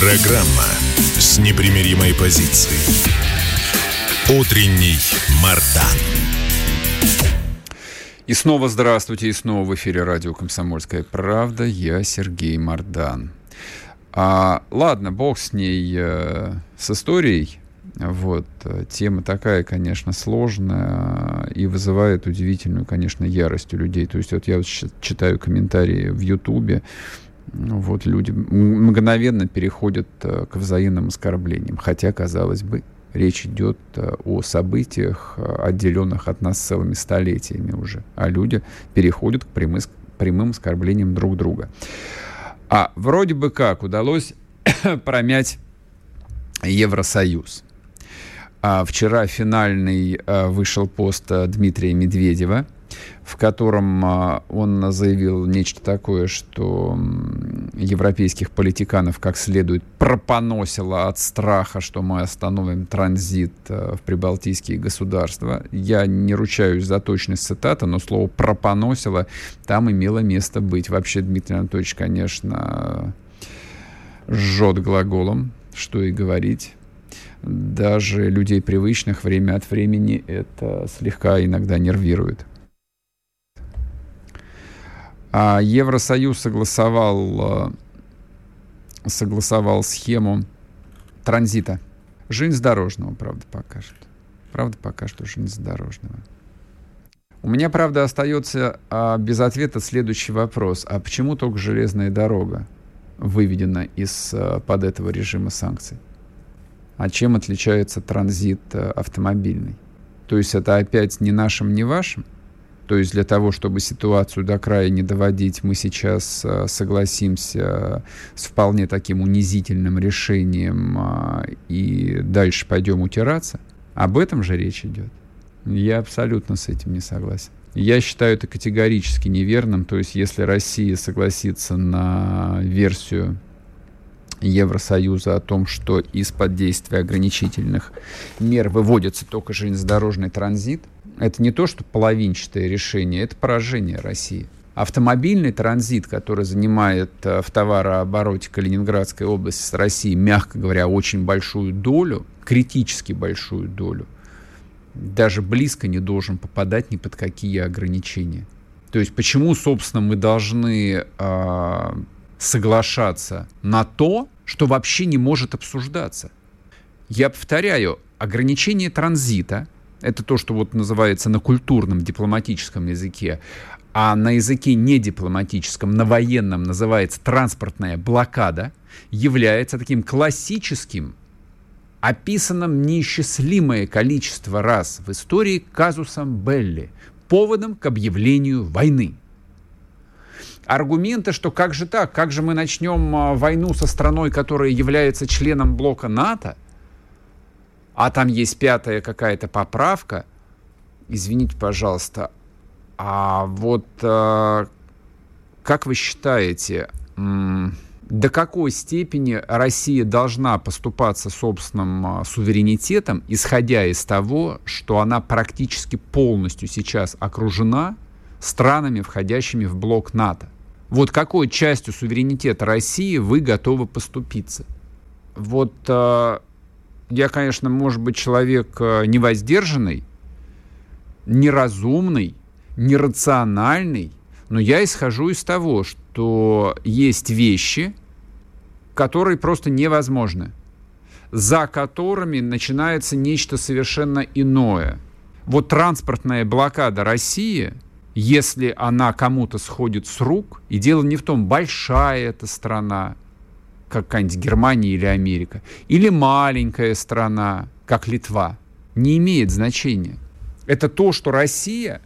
Программа с непримиримой позицией. Утренний Мардан. И снова здравствуйте, и снова в эфире радио «Комсомольская правда». Я Сергей Мардан. А, ладно, бог с ней, э, с историей. Вот. Тема такая, конечно, сложная и вызывает удивительную, конечно, ярость у людей. То есть вот я вот читаю комментарии в Ютубе, вот люди мгновенно переходят э, к взаимным оскорблениям. Хотя, казалось бы, речь идет э, о событиях, э, отделенных от нас целыми столетиями уже. А люди переходят к прямым, прямым оскорблениям друг друга. А вроде бы как удалось промять Евросоюз. А вчера финальный вышел пост Дмитрия Медведева, в котором а, он заявил нечто такое, что европейских политиканов как следует пропоносило от страха, что мы остановим транзит в прибалтийские государства. Я не ручаюсь за точность цитаты, но слово «пропоносило» там имело место быть. Вообще Дмитрий Анатольевич, конечно, жжет глаголом, что и говорить даже людей привычных время от времени это слегка иногда нервирует. А Евросоюз согласовал, э, согласовал схему транзита железнодорожного, правда, пока что. Правда, пока что железнодорожного. У меня, правда, остается а, без ответа следующий вопрос. А почему только железная дорога выведена из-под этого режима санкций? А чем отличается транзит э, автомобильный? То есть это опять не нашим, не вашим? То есть для того, чтобы ситуацию до края не доводить, мы сейчас э, согласимся с вполне таким унизительным решением э, и дальше пойдем утираться? Об этом же речь идет. Я абсолютно с этим не согласен. Я считаю это категорически неверным. То есть если Россия согласится на версию Евросоюза о том, что из-под действия ограничительных мер выводится только железнодорожный транзит, это не то, что половинчатое решение, это поражение России. Автомобильный транзит, который занимает э, в товарообороте Калининградской области с Россией, мягко говоря, очень большую долю, критически большую долю, даже близко не должен попадать ни под какие ограничения. То есть почему, собственно, мы должны э, соглашаться на то, что вообще не может обсуждаться. Я повторяю, ограничение транзита – это то, что вот называется на культурном дипломатическом языке, а на языке недипломатическом, на военном называется транспортная блокада, является таким классическим, описанным неисчислимое количество раз в истории казусом Белли, поводом к объявлению войны. Аргументы, что как же так, как же мы начнем а, войну со страной, которая является членом блока НАТО, а там есть пятая какая-то поправка, извините, пожалуйста, а вот а, как вы считаете, до какой степени Россия должна поступаться собственным а, суверенитетом, исходя из того, что она практически полностью сейчас окружена странами, входящими в блок НАТО? Вот какой частью суверенитета России вы готовы поступиться? Вот э, я, конечно, может быть, человек э, невоздержанный, неразумный, нерациональный, но я исхожу из того, что есть вещи, которые просто невозможны, за которыми начинается нечто совершенно иное. Вот транспортная блокада России – если она кому-то сходит с рук, и дело не в том, большая эта страна, какая-нибудь Германия или Америка, или маленькая страна, как Литва, не имеет значения. Это то, что Россия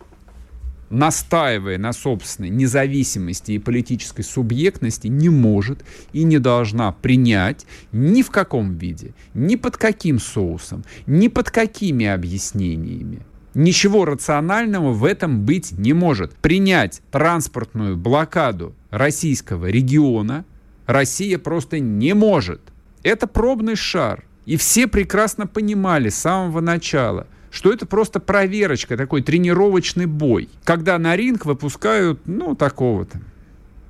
настаивая на собственной независимости и политической субъектности, не может и не должна принять ни в каком виде, ни под каким соусом, ни под какими объяснениями. Ничего рационального в этом быть не может. Принять транспортную блокаду российского региона Россия просто не может. Это пробный шар. И все прекрасно понимали с самого начала, что это просто проверочка, такой тренировочный бой, когда на ринг выпускают, ну, такого-то,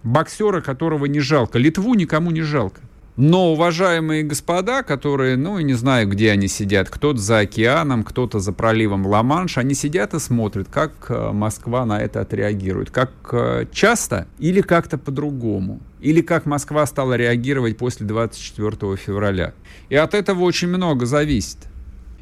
боксера, которого не жалко. Литву никому не жалко. Но уважаемые господа, которые, ну, не знаю, где они сидят, кто-то за океаном, кто-то за проливом Ла-Манш, они сидят и смотрят, как э, Москва на это отреагирует. Как э, часто или как-то по-другому. Или как Москва стала реагировать после 24 февраля. И от этого очень много зависит.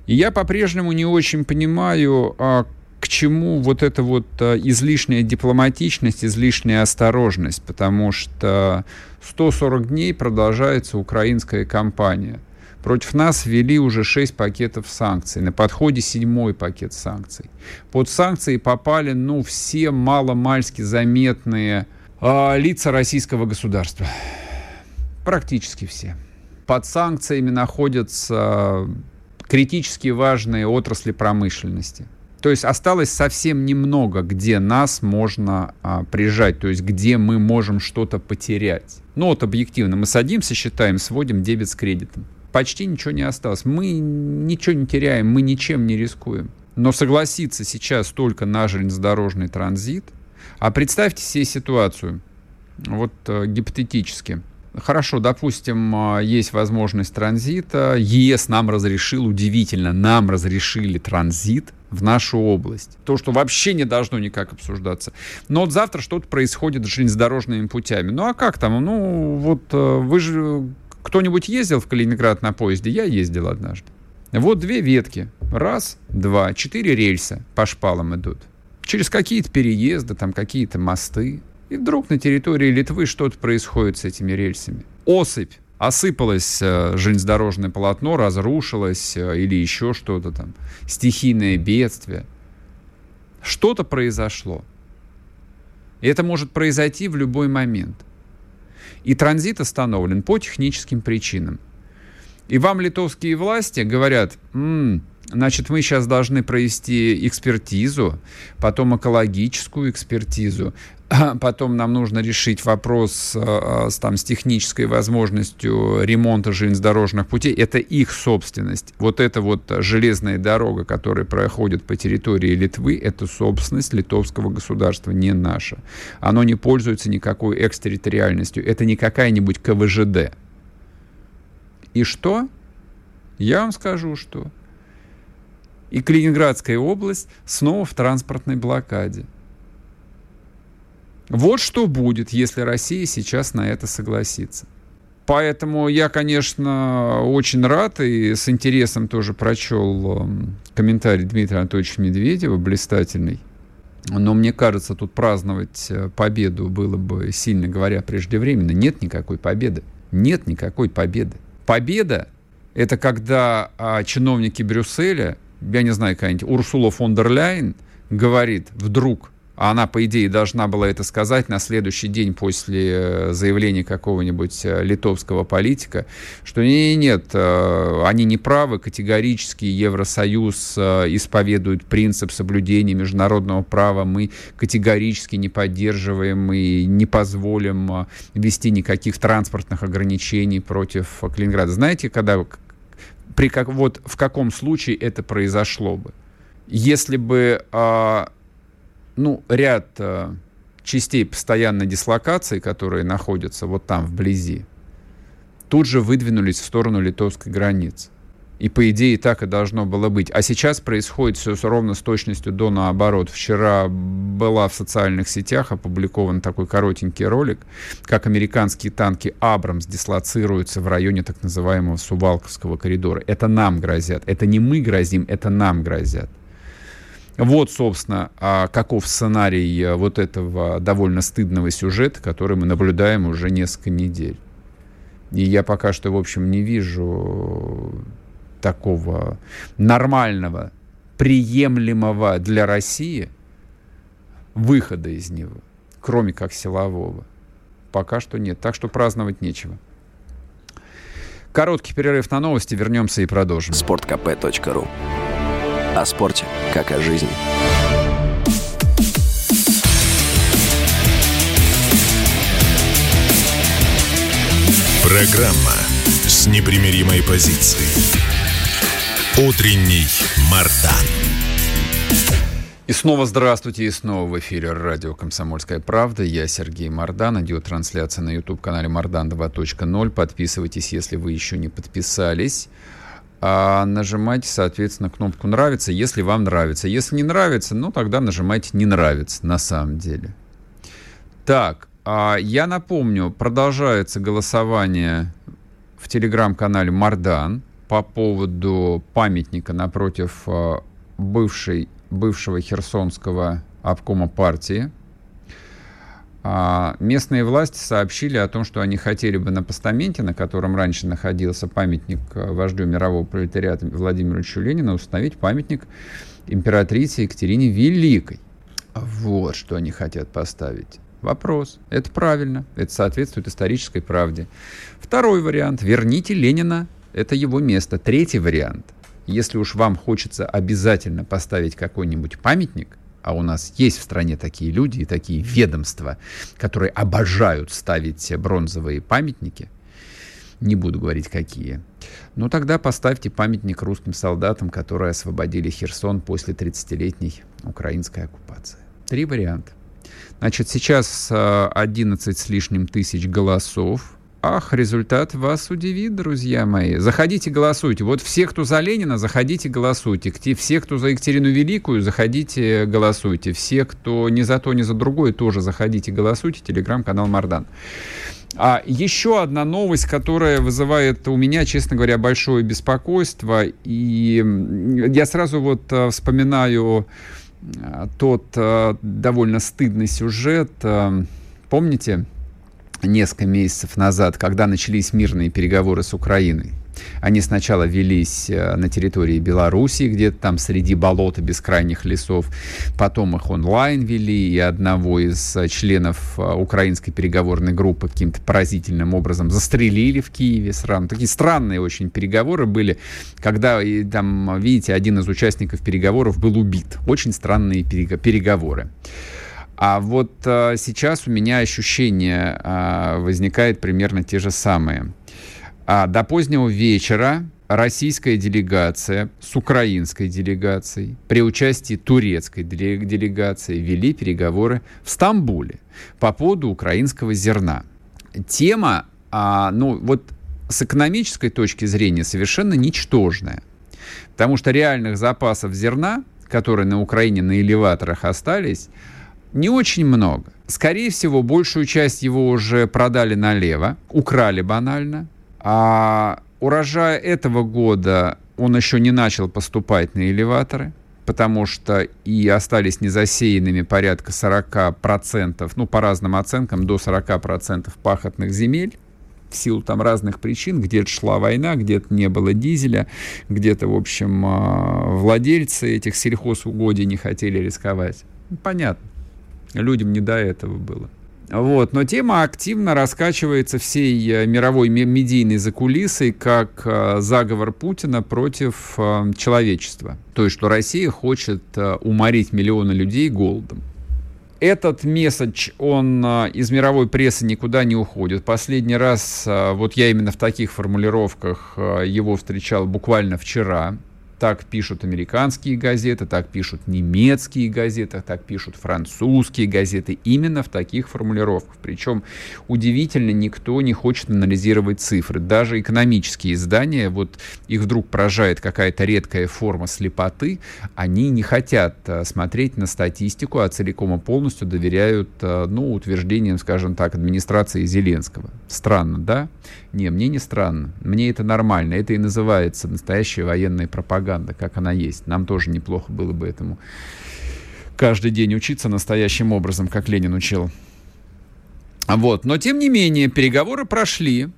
И я по-прежнему не очень понимаю, а к чему вот эта вот а, излишняя дипломатичность, излишняя осторожность, потому что 140 дней продолжается украинская кампания. Против нас ввели уже 6 пакетов санкций. На подходе седьмой пакет санкций. Под санкции попали, ну, все маломальски заметные э, лица российского государства. Практически все. Под санкциями находятся критически важные отрасли промышленности. То есть осталось совсем немного, где нас можно а, прижать, то есть где мы можем что-то потерять. Ну вот объективно, мы садимся, считаем, сводим дебет с кредитом. Почти ничего не осталось. Мы ничего не теряем, мы ничем не рискуем. Но согласиться сейчас только на железнодорожный транзит, а представьте себе ситуацию, вот э, гипотетически – Хорошо, допустим, а, есть возможность транзита. ЕС нам разрешил, удивительно, нам разрешили транзит в нашу область. То, что вообще не должно никак обсуждаться. Но вот завтра что-то происходит с железнодорожными путями. Ну а как там? Ну вот э, вы же... Кто-нибудь ездил в Калининград на поезде? Я ездил однажды. Вот две ветки. Раз, два, четыре рельса по шпалам идут. Через какие-то переезды, там какие-то мосты. И вдруг на территории Литвы что-то происходит с этими рельсами. Осыпь. Осыпалось э, железнодорожное полотно, разрушилось э, или еще что-то там. Стихийное бедствие. Что-то произошло. И это может произойти в любой момент. И транзит остановлен по техническим причинам. И вам литовские власти говорят, м-м, Значит, мы сейчас должны провести экспертизу, потом экологическую экспертизу, потом нам нужно решить вопрос э, с, там, с технической возможностью ремонта железнодорожных путей. Это их собственность. Вот эта вот железная дорога, которая проходит по территории Литвы, это собственность литовского государства, не наша. Оно не пользуется никакой экстерриториальностью. Это не какая-нибудь КВЖД. И что? Я вам скажу, что и Калининградская область снова в транспортной блокаде. Вот что будет, если Россия сейчас на это согласится. Поэтому я, конечно, очень рад и с интересом тоже прочел эм, комментарий Дмитрия Анатольевича Медведева, блистательный. Но мне кажется, тут праздновать э, победу было бы, сильно говоря, преждевременно. Нет никакой победы. Нет никакой победы. Победа – это когда а, чиновники Брюсселя я не знаю, какая-нибудь Урсула фон дер Ляйн говорит вдруг, а она, по идее, должна была это сказать на следующий день после э, заявления какого-нибудь э, литовского политика, что нет, нет, э, они не правы, категорически Евросоюз исповедует принцип соблюдения международного права, мы категорически не поддерживаем и не позволим ввести никаких транспортных ограничений против Калининграда. Знаете, когда при как, вот в каком случае это произошло бы. Если бы э, ну, ряд э, частей постоянной дислокации, которые находятся вот там вблизи, тут же выдвинулись в сторону литовской границы. И по идее так и должно было быть. А сейчас происходит все ровно с точностью до наоборот. Вчера была в социальных сетях опубликован такой коротенький ролик, как американские танки Абрамс дислоцируются в районе так называемого Сувалковского коридора. Это нам грозят. Это не мы грозим, это нам грозят. Вот, собственно, а каков сценарий э, вот этого довольно стыдного сюжета, который мы наблюдаем уже несколько недель. И я пока что, в общем, не вижу такого нормального, приемлемого для России выхода из него, кроме как силового, пока что нет. Так что праздновать нечего. Короткий перерыв на новости, вернемся и продолжим. Спорткп.ру О спорте, как о жизни. Программа с непримиримой позицией. Утренний Мардан. И снова здравствуйте, и снова в эфире радио «Комсомольская правда». Я Сергей Мордан, идет на YouTube-канале «Мордан 2.0». Подписывайтесь, если вы еще не подписались. А нажимайте, соответственно, кнопку «Нравится», если вам нравится. Если не нравится, ну, тогда нажимайте «Не нравится» на самом деле. Так, а я напомню, продолжается голосование в телеграм-канале «Мардан» по поводу памятника напротив а, бывшей бывшего Херсонского обкома партии. А местные власти сообщили о том, что они хотели бы на постаменте, на котором раньше находился памятник э, вождю мирового пролетариата Владимиру Ильичу Ленину, установить памятник императрице Екатерине Великой. Вот что они хотят поставить. Вопрос. Это правильно. Это соответствует исторической правде. Второй вариант. Верните Ленина. Это его место. Третий вариант – если уж вам хочется обязательно поставить какой-нибудь памятник, а у нас есть в стране такие люди и такие ведомства, которые обожают ставить бронзовые памятники, не буду говорить какие, ну тогда поставьте памятник русским солдатам, которые освободили Херсон после 30-летней украинской оккупации. Три варианта. Значит, сейчас 11 э, с лишним тысяч голосов Ах, результат вас удивит, друзья мои. Заходите, голосуйте. Вот все, кто за Ленина, заходите, голосуйте. Все, кто за Екатерину Великую, заходите, голосуйте. Все, кто не за то, не за другое, тоже заходите, голосуйте. Телеграм-канал Мардан. А еще одна новость, которая вызывает у меня, честно говоря, большое беспокойство. И я сразу вот э, вспоминаю э, тот э, довольно стыдный сюжет. Помните? Несколько месяцев назад, когда начались мирные переговоры с Украиной. Они сначала велись э, на территории Белоруссии, где-то там среди болота бескрайних лесов, потом их онлайн вели, и одного из э, членов э, украинской переговорной группы каким-то поразительным образом застрелили в Киеве сразу. Такие странные очень переговоры были, когда там, видите, один из участников переговоров был убит. Очень странные переговоры. А вот а, сейчас у меня ощущение а, возникает примерно те же самые. А, до позднего вечера российская делегация с украинской делегацией при участии турецкой делегации вели переговоры в Стамбуле по поводу украинского зерна. Тема, а, ну вот с экономической точки зрения совершенно ничтожная, потому что реальных запасов зерна, которые на Украине на элеваторах остались, не очень много. Скорее всего, большую часть его уже продали налево, украли банально. А урожай этого года он еще не начал поступать на элеваторы, потому что и остались незасеянными порядка 40%, ну, по разным оценкам, до 40% пахотных земель в силу там разных причин. Где-то шла война, где-то не было дизеля, где-то, в общем, а, владельцы этих сельхозугодий не хотели рисковать. Понятно. Людям не до этого было. Вот. Но тема активно раскачивается всей э, мировой медийной закулисой как э, заговор Путина против э, человечества. То есть, что Россия хочет уморить миллионы людей голодом. Этот месседж, он из мировой прессы никуда не уходит. Последний раз, вот я именно в таких формулировках его встречал буквально вчера. Так пишут американские газеты, так пишут немецкие газеты, так пишут французские газеты. Именно в таких формулировках. Причем удивительно, никто не хочет анализировать цифры. Даже экономические издания, вот их вдруг поражает какая-то редкая форма слепоты, они не хотят а, смотреть на статистику, а целиком и полностью доверяют а, ну, утверждениям, скажем так, администрации Зеленского. Странно, да? Не, мне не странно. Мне это нормально. Это и называется настоящая военная пропаганда, как она есть. Нам тоже неплохо было бы этому каждый день учиться настоящим образом, как Ленин учил. Вот. Но, тем не менее, переговоры прошли.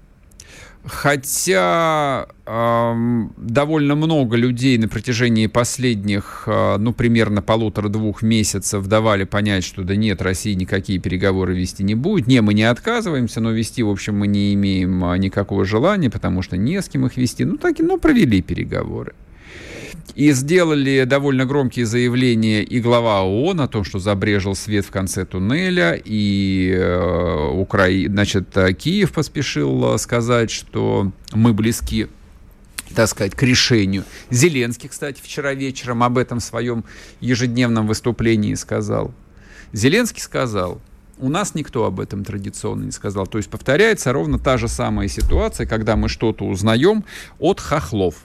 Хотя э, довольно много людей на протяжении последних, э, ну, примерно полутора-двух месяцев давали понять, что да нет, Россия никакие переговоры вести не будет. Не, мы не отказываемся, но вести, в общем, мы не имеем а, никакого желания, потому что не с кем их вести. Ну, так и, ну, провели переговоры. И сделали довольно громкие заявления и глава ООН о том, что забрежил свет в конце туннеля, и э, Укра... значит, Киев поспешил э, сказать, что мы близки так сказать, к решению. Зеленский, кстати, вчера вечером об этом в своем ежедневном выступлении сказал. Зеленский сказал, у нас никто об этом традиционно не сказал. То есть повторяется ровно та же самая ситуация, когда мы что-то узнаем от хохлов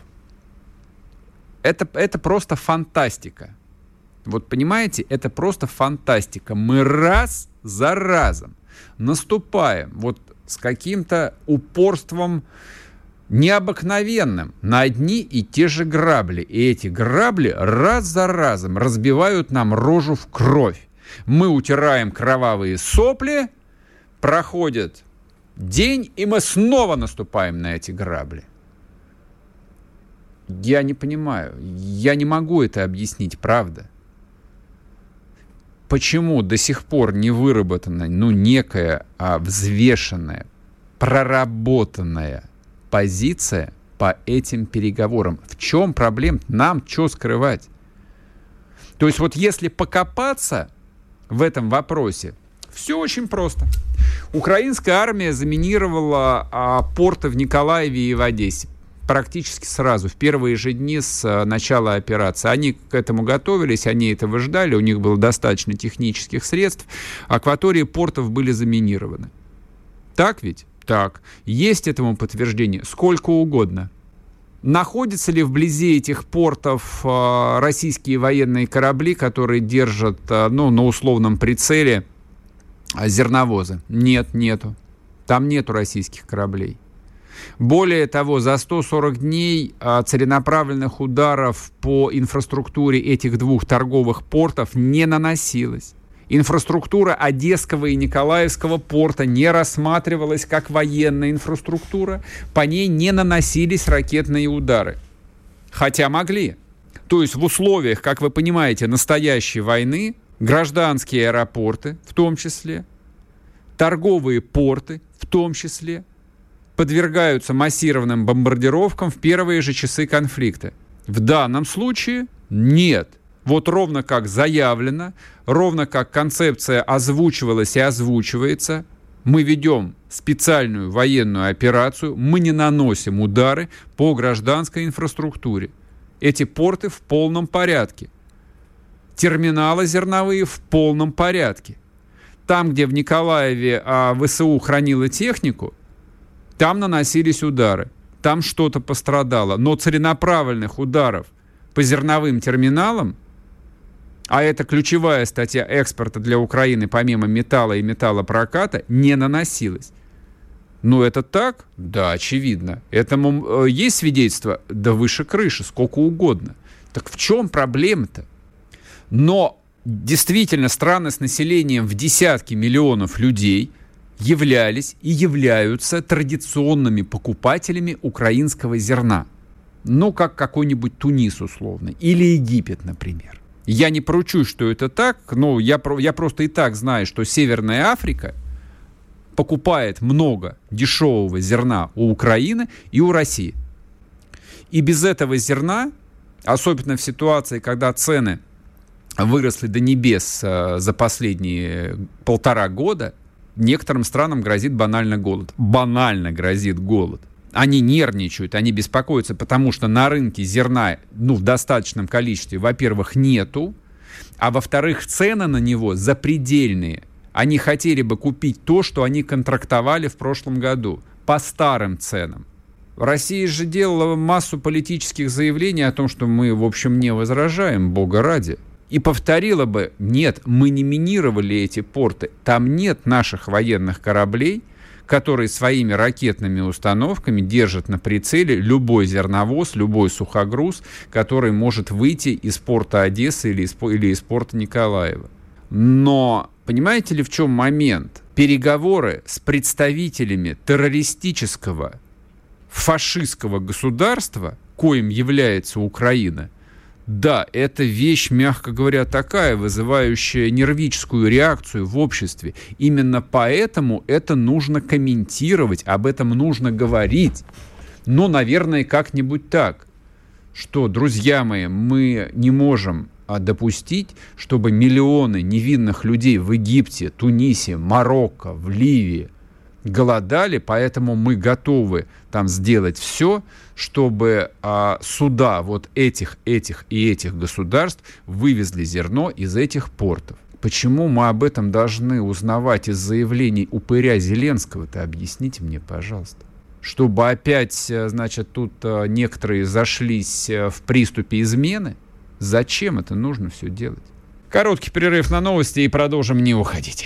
это, это просто фантастика. Вот понимаете, это просто фантастика. Мы раз за разом наступаем вот с каким-то упорством необыкновенным на одни и те же грабли. И эти грабли раз за разом разбивают нам рожу в кровь. Мы утираем кровавые сопли, проходит день, и мы снова наступаем на эти грабли. Я не понимаю. Я не могу это объяснить, правда. Почему до сих пор не выработана, ну, некая а, взвешенная, проработанная позиция по этим переговорам? В чем проблема? Нам что скрывать? То есть вот если покопаться в этом вопросе, все очень просто. Украинская армия заминировала а, порты в Николаеве и в Одессе практически сразу, в первые же дни с э, начала операции. Они к этому готовились, они этого ждали, у них было достаточно технических средств. Акватории портов были заминированы. Так ведь? Так. Есть этому подтверждение сколько угодно. Находятся ли вблизи этих портов э, российские военные корабли, которые держат э, ну, на условном прицеле зерновозы? Нет, нету. Там нету российских кораблей. Более того, за 140 дней а, целенаправленных ударов по инфраструктуре этих двух торговых портов не наносилось. Инфраструктура Одесского и Николаевского порта не рассматривалась как военная инфраструктура, по ней не наносились ракетные удары. Хотя могли. То есть в условиях, как вы понимаете, настоящей войны, гражданские аэропорты в том числе, торговые порты в том числе, подвергаются массированным бомбардировкам в первые же часы конфликта. В данном случае нет. Вот ровно как заявлено, ровно как концепция озвучивалась и озвучивается, мы ведем специальную военную операцию, мы не наносим удары по гражданской инфраструктуре. Эти порты в полном порядке. Терминалы зерновые в полном порядке. Там, где в Николаеве а, ВСУ хранила технику, там наносились удары, там что-то пострадало. Но целенаправленных ударов по зерновым терминалам, а это ключевая статья экспорта для Украины помимо металла и металлопроката, не наносилось. Ну, это так? Да, очевидно. Этому э, есть свидетельство? Да выше крыши, сколько угодно. Так в чем проблема-то? Но действительно страны с населением в десятки миллионов людей являлись и являются традиционными покупателями украинского зерна. Ну, как какой-нибудь Тунис условно, или Египет, например. Я не поручусь, что это так, но я, я просто и так знаю, что Северная Африка покупает много дешевого зерна у Украины и у России. И без этого зерна, особенно в ситуации, когда цены выросли до небес э, за последние полтора года, некоторым странам грозит банально голод. Банально грозит голод. Они нервничают, они беспокоятся, потому что на рынке зерна ну, в достаточном количестве, во-первых, нету, а во-вторых, цены на него запредельные. Они хотели бы купить то, что они контрактовали в прошлом году по старым ценам. Россия же делала массу политических заявлений о том, что мы, в общем, не возражаем, бога ради и повторила бы, нет, мы не минировали эти порты, там нет наших военных кораблей, которые своими ракетными установками держат на прицеле любой зерновоз, любой сухогруз, который может выйти из порта Одессы или из, или из порта Николаева. Но понимаете ли в чем момент? Переговоры с представителями террористического фашистского государства, коим является Украина, да, это вещь, мягко говоря, такая, вызывающая нервическую реакцию в обществе. Именно поэтому это нужно комментировать, об этом нужно говорить. Но, наверное, как-нибудь так, что, друзья мои, мы не можем а, допустить, чтобы миллионы невинных людей в Египте, Тунисе, Марокко, в Ливии – голодали, поэтому мы готовы там сделать все, чтобы а, суда вот этих, этих и этих государств вывезли зерно из этих портов. Почему мы об этом должны узнавать из заявлений упыря Зеленского-то? Объясните мне, пожалуйста. Чтобы опять, э, значит, тут э, некоторые зашлись э, в приступе измены? Зачем это нужно все делать? Короткий перерыв на новости и продолжим не уходить.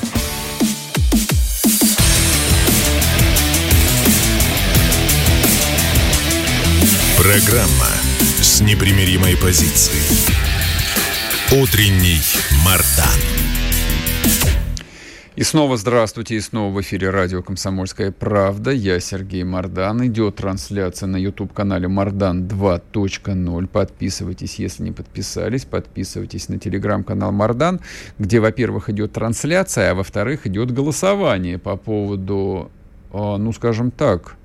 Программа с непримиримой позицией. Утренний Мардан. И снова здравствуйте, и снова в эфире радио «Комсомольская правда». Я Сергей Мардан. Идет трансляция на YouTube-канале «Мардан 2.0». Подписывайтесь, если не подписались. Подписывайтесь на телеграм-канал «Мардан», где, во-первых, идет трансляция, а во-вторых, идет голосование по поводу, а, ну, скажем так,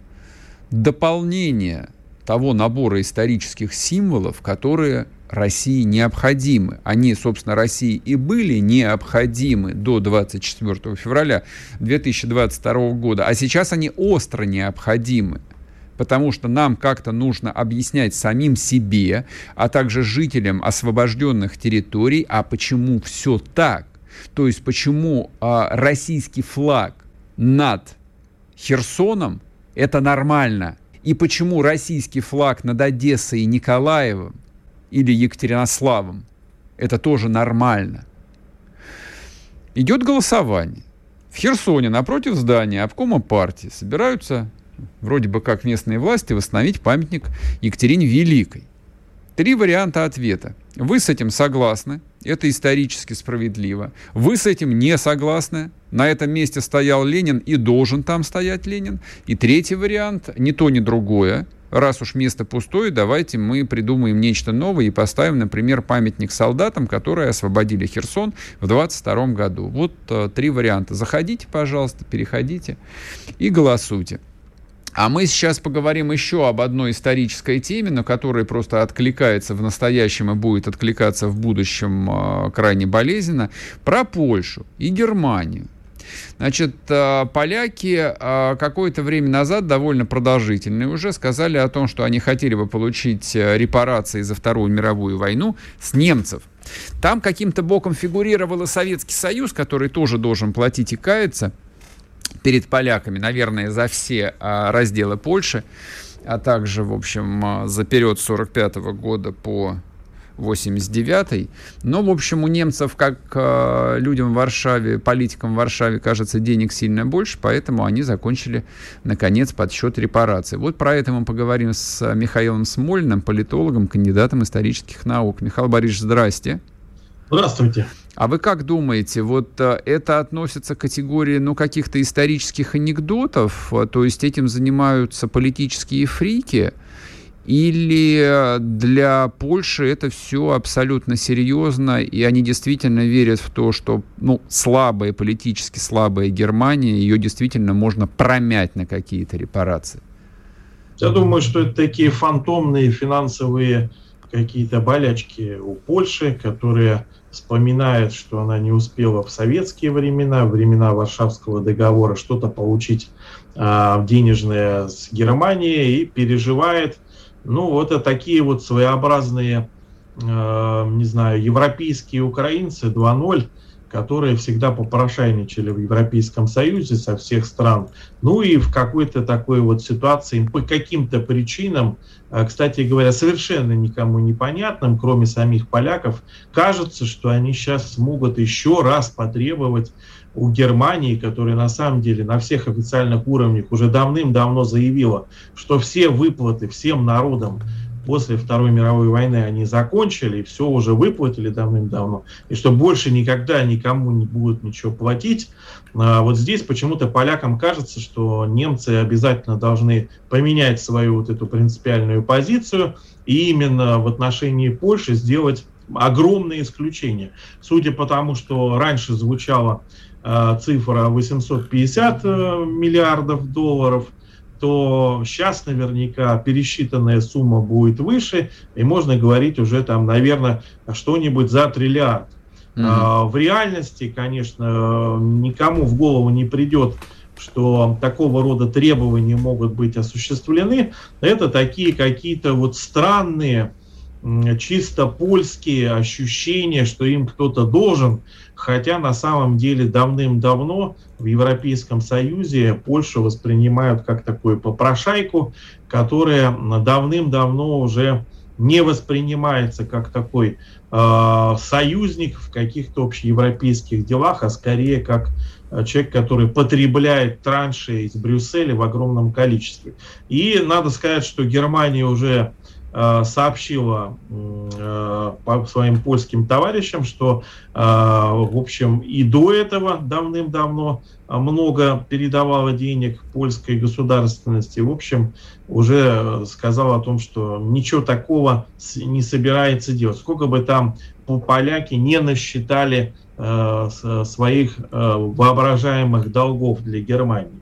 дополнения того набора исторических символов, которые России необходимы. Они, собственно, России и были необходимы до 24 февраля 2022 года, а сейчас они остро необходимы потому что нам как-то нужно объяснять самим себе, а также жителям освобожденных территорий, а почему все так. То есть почему а, российский флаг над Херсоном это нормально, и почему российский флаг над Одессой и Николаевым или Екатеринославом это тоже нормально. Идет голосование. В Херсоне напротив здания обкома партии собираются вроде бы как местные власти восстановить памятник Екатерине Великой. Три варианта ответа. Вы с этим согласны, это исторически справедливо. Вы с этим не согласны, на этом месте стоял Ленин и должен там стоять Ленин. И третий вариант, ни то, ни другое. Раз уж место пустое, давайте мы придумаем нечто новое и поставим, например, памятник солдатам, которые освободили Херсон в 22 году. Вот э, три варианта. Заходите, пожалуйста, переходите и голосуйте. А мы сейчас поговорим еще об одной исторической теме, но которая просто откликается в настоящем и будет откликаться в будущем э, крайне болезненно, про Польшу и Германию. Значит, э, поляки э, какое-то время назад, довольно продолжительные уже, сказали о том, что они хотели бы получить репарации за Вторую мировую войну с немцев. Там каким-то боком фигурировал и Советский Союз, который тоже должен платить и каяться – перед поляками, наверное, за все а, разделы Польши, а также, в общем, а, за период 45 года по 89 Но, в общем, у немцев, как э, людям в Варшаве, политикам в Варшаве, кажется, денег сильно больше, поэтому они закончили, наконец, подсчет репараций. Вот про это мы поговорим с Михаилом Смольным, политологом, кандидатом исторических наук. Михаил Борисович, здрасте. Здравствуйте. А вы как думаете, вот э, это относится к категории ну, каких-то исторических анекдотов, э, то есть этим занимаются политические фрики, или для Польши это все абсолютно серьезно, и они действительно верят в то, что ну, слабая, политически слабая Германия, ее действительно можно промять на какие-то репарации? Я думаю, что это такие фантомные финансовые какие-то болячки у Польши, которые вспоминает, что она не успела в советские времена, времена Варшавского договора, что-то получить а, денежное с Германией и переживает, ну, вот это такие вот своеобразные, а, не знаю, европейские украинцы 2.0, которые всегда попрошайничали в Европейском Союзе со всех стран. Ну и в какой-то такой вот ситуации по каким-то причинам, э, кстати говоря, совершенно никому непонятным, кроме самих поляков, кажется, что они сейчас смогут еще раз потребовать у Германии, которая на самом деле на всех официальных уровнях уже давным-давно заявила, что все выплаты всем народам после Второй мировой войны они закончили, все уже выплатили давным-давно, и что больше никогда никому не будут ничего платить. А вот здесь почему-то полякам кажется, что немцы обязательно должны поменять свою вот эту принципиальную позицию и именно в отношении Польши сделать огромное исключение. Судя по тому, что раньше звучала э, цифра 850 э, миллиардов долларов, то сейчас наверняка пересчитанная сумма будет выше, и можно говорить уже там, наверное, что-нибудь за триллиард. Mm-hmm. А, в реальности, конечно, никому в голову не придет, что такого рода требования могут быть осуществлены. Это такие какие-то вот странные, чисто польские ощущения, что им кто-то должен, хотя на самом деле давным-давно в Европейском Союзе Польшу воспринимают как такую попрошайку, которая давным-давно уже не воспринимается как такой э, союзник в каких-то общеевропейских делах, а скорее как э, человек, который потребляет транши из Брюсселя в огромном количестве. И надо сказать, что Германия уже сообщила э, своим польским товарищам, что, э, в общем, и до этого давным-давно много передавала денег польской государственности. В общем, уже сказала о том, что ничего такого не собирается делать. Сколько бы там поляки не насчитали своих воображаемых долгов для Германии.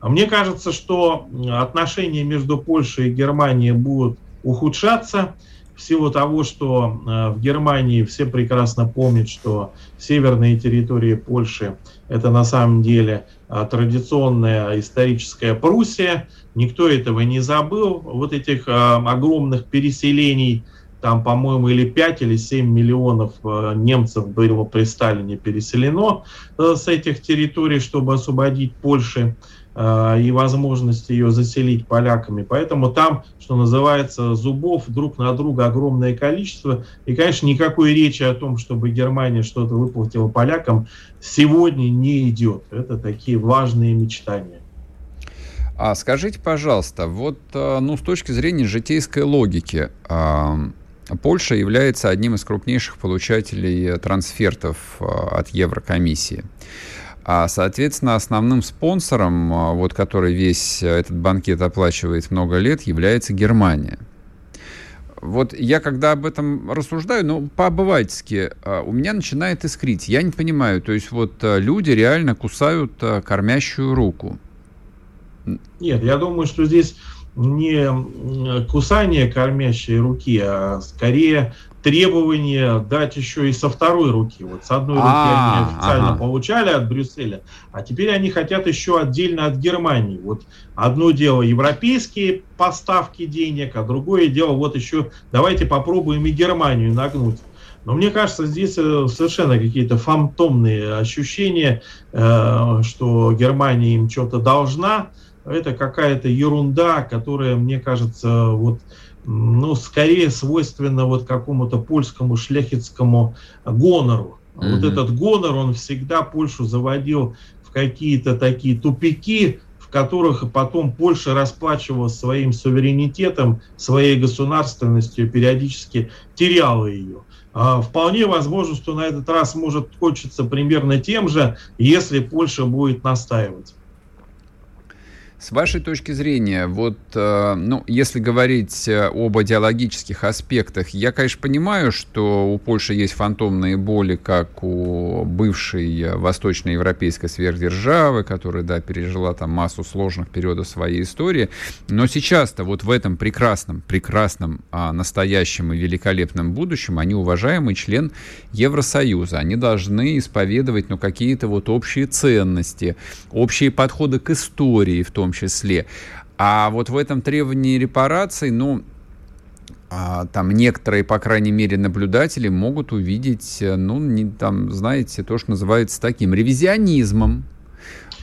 Мне кажется, что отношения между Польшей и Германией будут ухудшаться в силу того, что э, в Германии все прекрасно помнят, что северные территории Польши это на самом деле э, традиционная историческая Пруссия. Никто этого не забыл. Вот этих э, огромных переселений, там, по-моему, или 5, или 7 миллионов немцев было при Сталине переселено с этих территорий, чтобы освободить Польшу. Э, и возможность ее заселить поляками. Поэтому там, что называется, зубов друг на друга огромное количество. И, конечно, никакой речи о том, чтобы Германия что-то выплатила полякам, сегодня не идет. Это такие важные мечтания. А скажите, пожалуйста, вот э, ну, с точки зрения житейской логики, Польша является одним из крупнейших получателей трансфертов э, от Еврокомиссии. А, соответственно, основным спонсором, а, вот, который весь этот банкет оплачивает много лет, является Германия. Вот я когда об этом рассуждаю, ну, по-обывательски, а, у меня начинает искрить. Я не понимаю, то есть вот люди реально кусают кормящую руку. Нет, я думаю, что здесь не кусание кормящей руки, а скорее требование дать еще и со второй руки. Вот с одной руки а, они официально ага. получали от Брюсселя, а теперь они хотят еще отдельно от Германии. Вот одно дело европейские поставки денег, а другое дело вот еще давайте попробуем и Германию нагнуть. Но мне кажется, здесь э, совершенно какие-то фантомные ощущения, э, что Германия им что-то должна. Это какая-то ерунда, которая, мне кажется, вот ну, скорее свойственно вот какому-то польскому шляхетскому гонору. Mm-hmm. Вот этот гонор, он всегда Польшу заводил в какие-то такие тупики, в которых потом Польша расплачивалась своим суверенитетом, своей государственностью, периодически теряла ее. А вполне возможно, что на этот раз может кончиться примерно тем же, если Польша будет настаивать. С вашей точки зрения, вот, э, ну, если говорить э, об идеологических аспектах, я, конечно, понимаю, что у Польши есть фантомные боли, как у бывшей э, восточноевропейской сверхдержавы, которая, да, пережила там массу сложных периодов своей истории, но сейчас-то вот в этом прекрасном, прекрасном, а, настоящем и великолепном будущем они уважаемый член Евросоюза, они должны исповедовать, ну, какие-то вот общие ценности, общие подходы к истории в том том числе. А вот в этом требовании репараций, ну, а, там некоторые, по крайней мере, наблюдатели могут увидеть, э, ну, не, там, знаете, то, что называется таким ревизионизмом.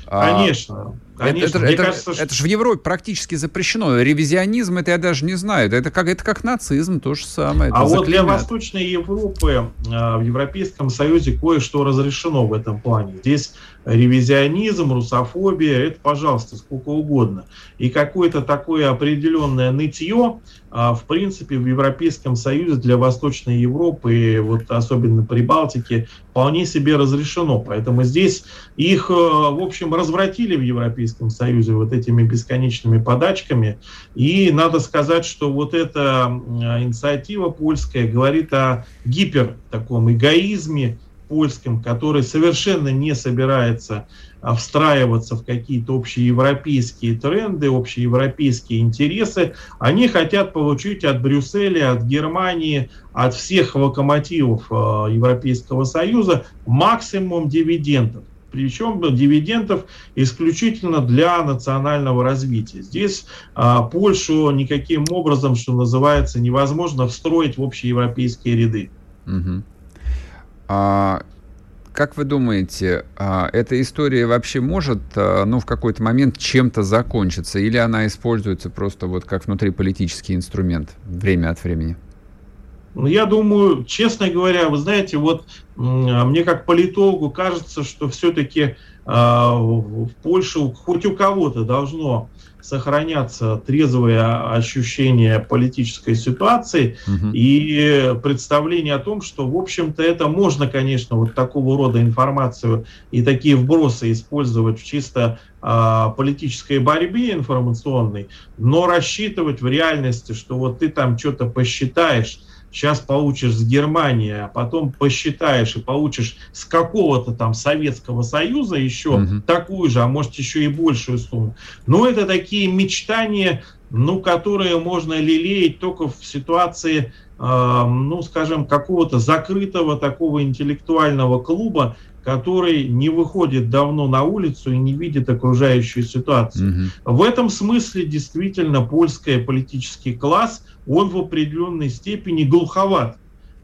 А, Конечно. Конечно, это, это, кажется, это, что... же в Европе практически запрещено. Ревизионизм это я даже не знаю. Это как, это как нацизм, то же самое. а вот для Восточной Европы а, в Европейском Союзе кое-что разрешено в этом плане. Здесь ревизионизм, русофобия, это, пожалуйста, сколько угодно. И какое-то такое определенное нытье, а, в принципе, в Европейском Союзе для Восточной Европы, вот особенно при Балтике, вполне себе разрешено. Поэтому здесь их, э, в общем, развратили в Европейском Союзе вот этими бесконечными подачками. И надо сказать, что вот эта инициатива польская говорит о гипер таком эгоизме, польским, который совершенно не собирается а, встраиваться в какие-то общеевропейские тренды, общеевропейские интересы. Они хотят получить от Брюсселя, от Германии, от всех локомотивов а, Европейского Союза максимум дивидендов причем дивидендов исключительно для национального развития. Здесь а, Польшу никаким образом, что называется, невозможно встроить в общеевропейские ряды. Угу. А, как вы думаете, а, эта история вообще может, а, ну, в какой-то момент чем-то закончиться, или она используется просто вот как внутриполитический инструмент время от времени? Ну, я думаю, честно говоря, вы знаете, вот мне как политологу кажется, что все-таки э, в Польше хоть у кого-то должно сохраняться трезвое ощущение политической ситуации угу. и представление о том, что, в общем-то, это можно, конечно, вот такого рода информацию и такие вбросы использовать в чисто э, политической борьбе информационной, но рассчитывать в реальности, что вот ты там что-то посчитаешь, сейчас получишь с Германии, а потом посчитаешь и получишь с какого-то там Советского Союза еще угу. такую же, а может еще и большую сумму. Но это такие мечтания, ну, которые можно лелеять только в ситуации, э, ну, скажем, какого-то закрытого такого интеллектуального клуба, который не выходит давно на улицу и не видит окружающую ситуацию. Угу. В этом смысле действительно польский политический класс, он в определенной степени глуховат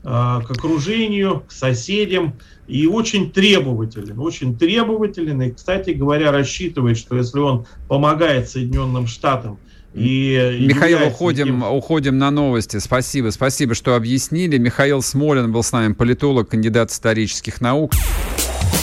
э, к окружению, к соседям и очень требователен, очень требователен. И, кстати говоря, рассчитывает, что если он помогает Соединенным Штатам и Михаил, уходим, таким... уходим на новости. Спасибо, спасибо, что объяснили. Михаил Смолин был с нами, политолог, кандидат исторических наук.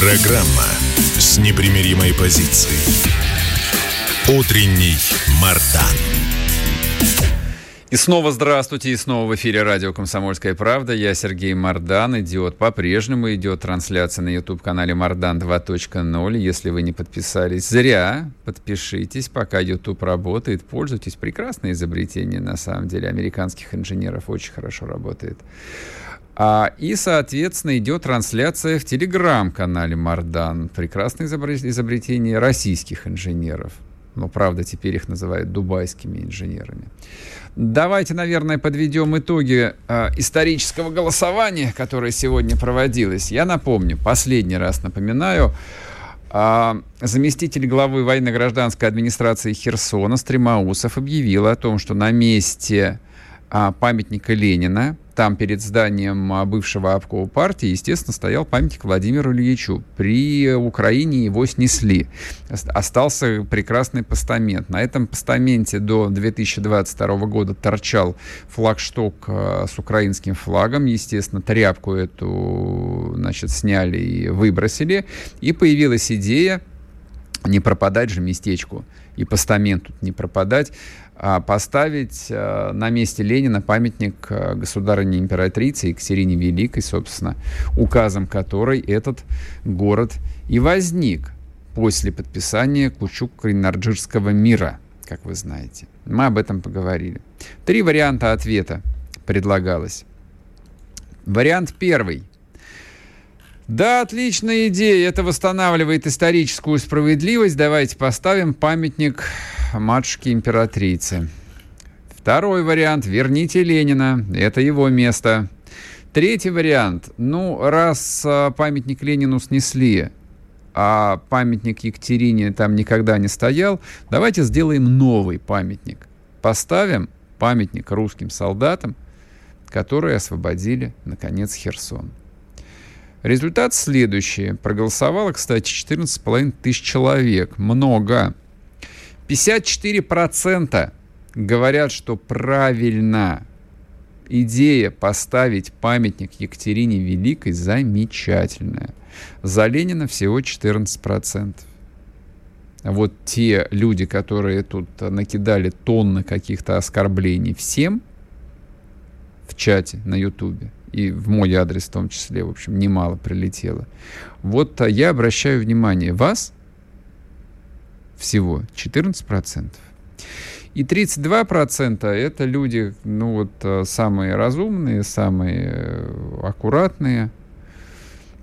Программа с непримиримой позицией. Утренний Мардан. И снова здравствуйте, и снова в эфире радио «Комсомольская правда». Я Сергей Мардан. Идет по-прежнему, идет трансляция на YouTube-канале Мардан 2.0. Если вы не подписались, зря. Подпишитесь, пока YouTube работает. Пользуйтесь. Прекрасное изобретение, на самом деле, американских инженеров. Очень хорошо работает. А, и, соответственно, идет трансляция в телеграм-канале Мардан. Прекрасное изобретение российских инженеров. Но, правда, теперь их называют дубайскими инженерами. Давайте, наверное, подведем итоги э, исторического голосования, которое сегодня проводилось. Я напомню, последний раз напоминаю, э, заместитель главы военно-гражданской администрации Херсона Стремаусов объявил о том, что на месте памятника Ленина там перед зданием а, бывшего обкова партии, естественно, стоял памятник Владимиру Ильичу. При Украине его снесли. Остался прекрасный постамент. На этом постаменте до 2022 года торчал флагшток а, с украинским флагом. Естественно, тряпку эту значит, сняли и выбросили. И появилась идея не пропадать же местечку и постамент тут не пропадать. А, поставить э, на месте Ленина памятник э, государыне императрице Екатерине Великой, собственно, указом которой этот город и возник после подписания Кучук-Кринарджирского мира, как вы знаете. Мы об этом поговорили. Три варианта ответа предлагалось. Вариант первый. Да, отличная идея. Это восстанавливает историческую справедливость. Давайте поставим памятник матушке императрице. Второй вариант. Верните Ленина. Это его место. Третий вариант. Ну, раз а, памятник Ленину снесли, а памятник Екатерине там никогда не стоял, давайте сделаем новый памятник. Поставим памятник русским солдатам, которые освободили, наконец, Херсон. Результат следующий. Проголосовало, кстати, 14,5 тысяч человек. Много. 54% говорят, что правильно. Идея поставить памятник Екатерине Великой замечательная. За Ленина всего 14%. Вот те люди, которые тут накидали тонны каких-то оскорблений всем в чате на Ютубе, и в мой адрес в том числе, в общем, немало прилетело. Вот я обращаю внимание, вас всего 14%. И 32% это люди, ну вот, э, самые разумные, самые э, аккуратные,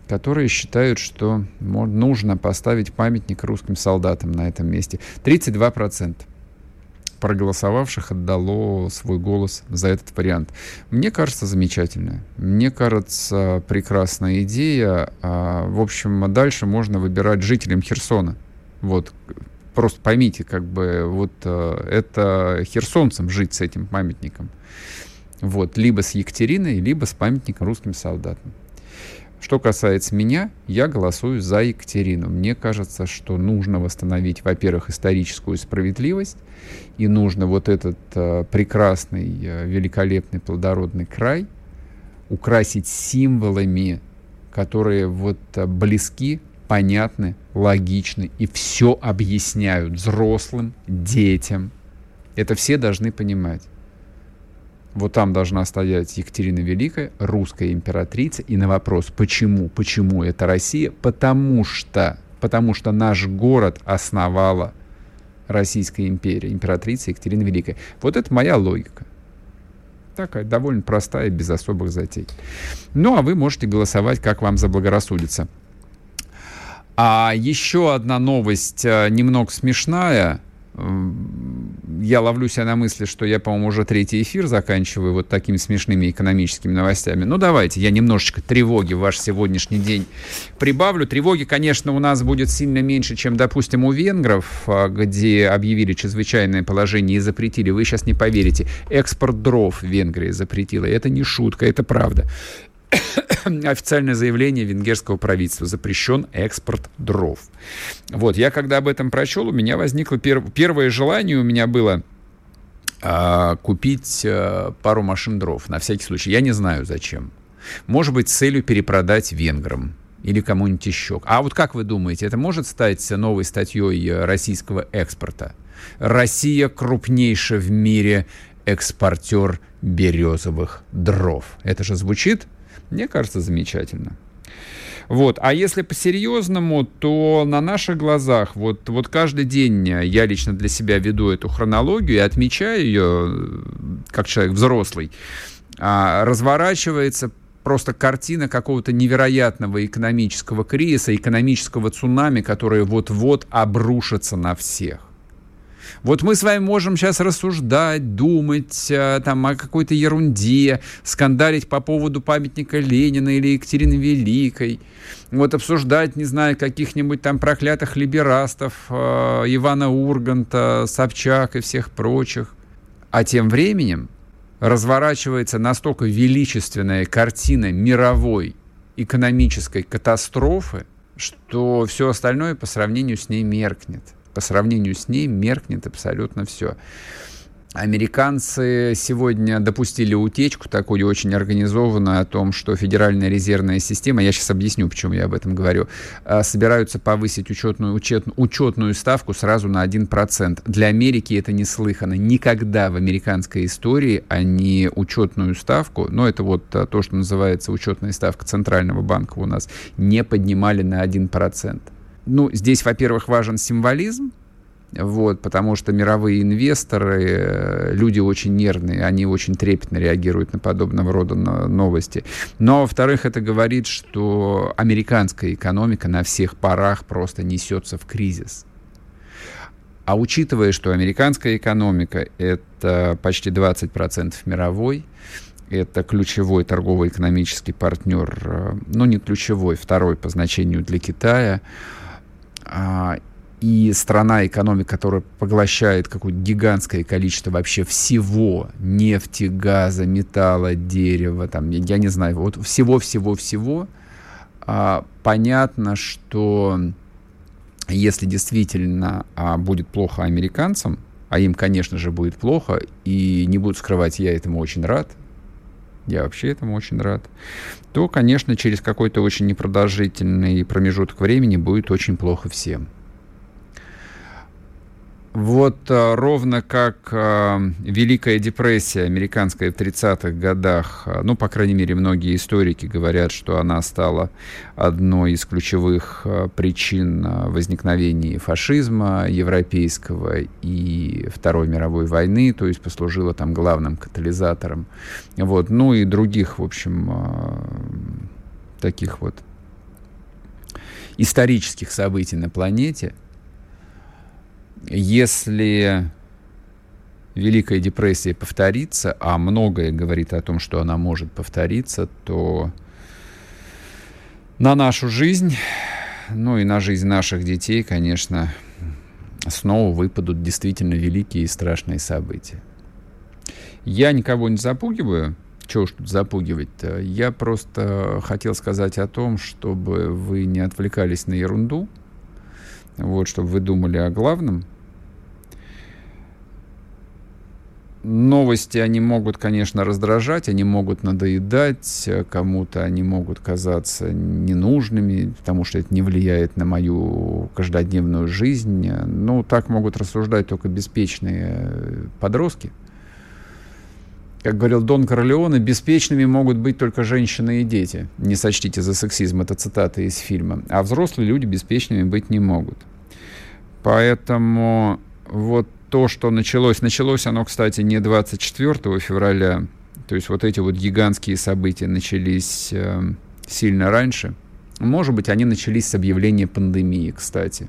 которые считают, что нужно поставить памятник русским солдатам на этом месте. 32% проголосовавших отдало свой голос за этот вариант. Мне кажется, замечательная. Мне кажется, прекрасная идея. А, в общем, дальше можно выбирать жителям Херсона. Вот, просто поймите, как бы вот э, это херсонцам жить с этим памятником. Вот, либо с Екатериной, либо с памятником русским солдатам. Что касается меня, я голосую за Екатерину. Мне кажется, что нужно восстановить, во-первых, историческую справедливость, и нужно вот этот э, прекрасный, э, великолепный, плодородный край украсить символами, которые вот э, близки понятны, логичны и все объясняют взрослым, детям. Это все должны понимать. Вот там должна стоять Екатерина Великая, русская императрица. И на вопрос, почему, почему это Россия? Потому что, потому что наш город основала Российская империя, императрица Екатерина Великая. Вот это моя логика. Такая довольно простая, без особых затей. Ну, а вы можете голосовать, как вам заблагорассудится. А еще одна новость, э, немного смешная. Я ловлю себя на мысли, что я, по-моему, уже третий эфир заканчиваю вот такими смешными экономическими новостями. Ну, давайте, я немножечко тревоги в ваш сегодняшний день прибавлю. Тревоги, конечно, у нас будет сильно меньше, чем, допустим, у венгров, а, где объявили чрезвычайное положение и запретили. Вы сейчас не поверите, экспорт дров Венгрии запретила. Это не шутка, это правда. официальное заявление венгерского правительства. Запрещен экспорт дров. Вот, я когда об этом прочел, у меня возникло пер... первое желание у меня было а, купить а, пару машин дров, на всякий случай. Я не знаю зачем. Может быть, с целью перепродать венграм или кому-нибудь еще. А вот как вы думаете, это может стать новой статьей э, российского экспорта? Россия крупнейший в мире экспортер березовых дров. Это же звучит мне кажется, замечательно. Вот. А если по-серьезному, то на наших глазах, вот, вот каждый день я лично для себя веду эту хронологию и отмечаю ее, как человек взрослый, а, разворачивается просто картина какого-то невероятного экономического кризиса, экономического цунами, которое вот-вот обрушится на всех. Вот мы с вами можем сейчас рассуждать, думать э, там о какой-то ерунде, скандалить по поводу памятника Ленина или Екатерины Великой, вот обсуждать, не знаю, каких-нибудь там проклятых либерастов, э, Ивана Урганта, Собчак и всех прочих. А тем временем разворачивается настолько величественная картина мировой экономической катастрофы, что все остальное по сравнению с ней меркнет по сравнению с ней меркнет абсолютно все. Американцы сегодня допустили утечку такую очень организованную о том, что Федеральная резервная система, я сейчас объясню, почему я об этом говорю, а, собираются повысить учетную, учет, учетную ставку сразу на 1%. Для Америки это неслыханно. Никогда в американской истории они учетную ставку, ну это вот а, то, что называется учетная ставка Центрального банка у нас, не поднимали на 1% ну, здесь, во-первых, важен символизм, вот, потому что мировые инвесторы, э, люди очень нервные, они очень трепетно реагируют на подобного рода новости. Но, во-вторых, это говорит, что американская экономика на всех парах просто несется в кризис. А учитывая, что американская экономика — это почти 20% мировой, это ключевой торгово-экономический партнер, э, ну не ключевой, второй по значению для Китая, и страна, экономика, которая поглощает какое-то гигантское количество вообще всего, нефти, газа, металла, дерева, там, я, я не знаю, вот всего-всего-всего, а, понятно, что если действительно а, будет плохо американцам, а им, конечно же, будет плохо, и не буду скрывать, я этому очень рад, я вообще этому очень рад, то, конечно, через какой-то очень непродолжительный промежуток времени будет очень плохо всем. Вот а, ровно как а, Великая депрессия американская в 30-х годах, а, ну, по крайней мере, многие историки говорят, что она стала одной из ключевых причин возникновения фашизма европейского и Второй мировой войны, то есть послужила там главным катализатором. Вот, ну и других, в общем, таких вот исторических событий на планете – если Великая депрессия повторится, а многое говорит о том, что она может повториться, то на нашу жизнь, ну и на жизнь наших детей, конечно, снова выпадут действительно великие и страшные события. Я никого не запугиваю, чего уж тут запугивать-то. Я просто хотел сказать о том, чтобы вы не отвлекались на ерунду, вот, чтобы вы думали о главном. Новости, они могут, конечно, раздражать, они могут надоедать, кому-то они могут казаться ненужными, потому что это не влияет на мою каждодневную жизнь. Ну, так могут рассуждать только беспечные подростки. Как говорил Дон Корлеоне, беспечными могут быть только женщины и дети. Не сочтите за сексизм, это цитата из фильма. А взрослые люди беспечными быть не могут. Поэтому вот то, что началось, началось оно, кстати, не 24 февраля, то есть вот эти вот гигантские события начались э, сильно раньше. Может быть, они начались с объявления пандемии, кстати.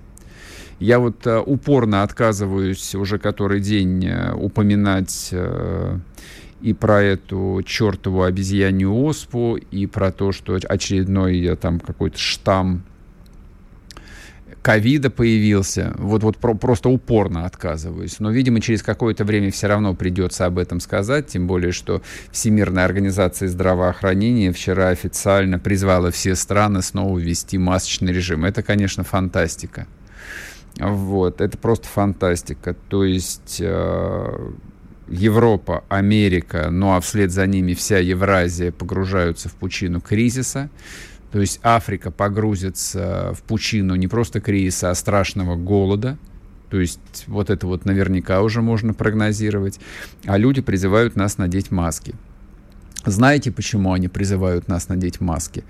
Я вот э, упорно отказываюсь уже который день э, упоминать э, и про эту чертову обезьянью оспу, и про то, что очередной э, там какой-то штамм ковида появился, вот, вот про, просто упорно отказываюсь. Но, видимо, через какое-то время все равно придется об этом сказать, тем более, что Всемирная организация здравоохранения вчера официально призвала все страны снова ввести масочный режим. Это, конечно, фантастика. Вот, это просто фантастика. То есть э, Европа, Америка, ну а вслед за ними вся Евразия погружаются в пучину кризиса. То есть Африка погрузится в пучину не просто кризиса, а страшного голода. То есть вот это вот наверняка уже можно прогнозировать. А люди призывают нас надеть маски. Знаете, почему они призывают нас надеть маски?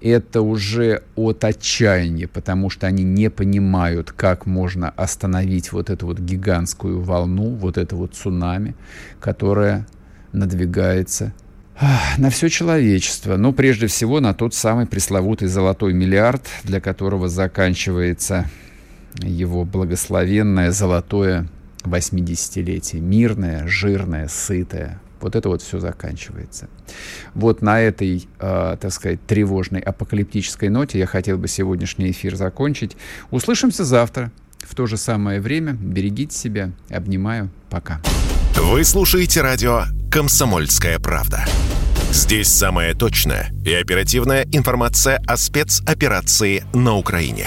Это уже от отчаяния, потому что они не понимают, как можно остановить вот эту вот гигантскую волну, вот это вот цунами, которая надвигается на все человечество, но прежде всего на тот самый пресловутый золотой миллиард, для которого заканчивается его благословенное золотое 80-летие. Мирное, жирное, сытое. Вот это вот все заканчивается. Вот на этой, э, так сказать, тревожной апокалиптической ноте я хотел бы сегодняшний эфир закончить. Услышимся завтра в то же самое время. Берегите себя. Обнимаю. Пока. Вы слушаете радио «Комсомольская правда». Здесь самая точная и оперативная информация о спецоперации на Украине.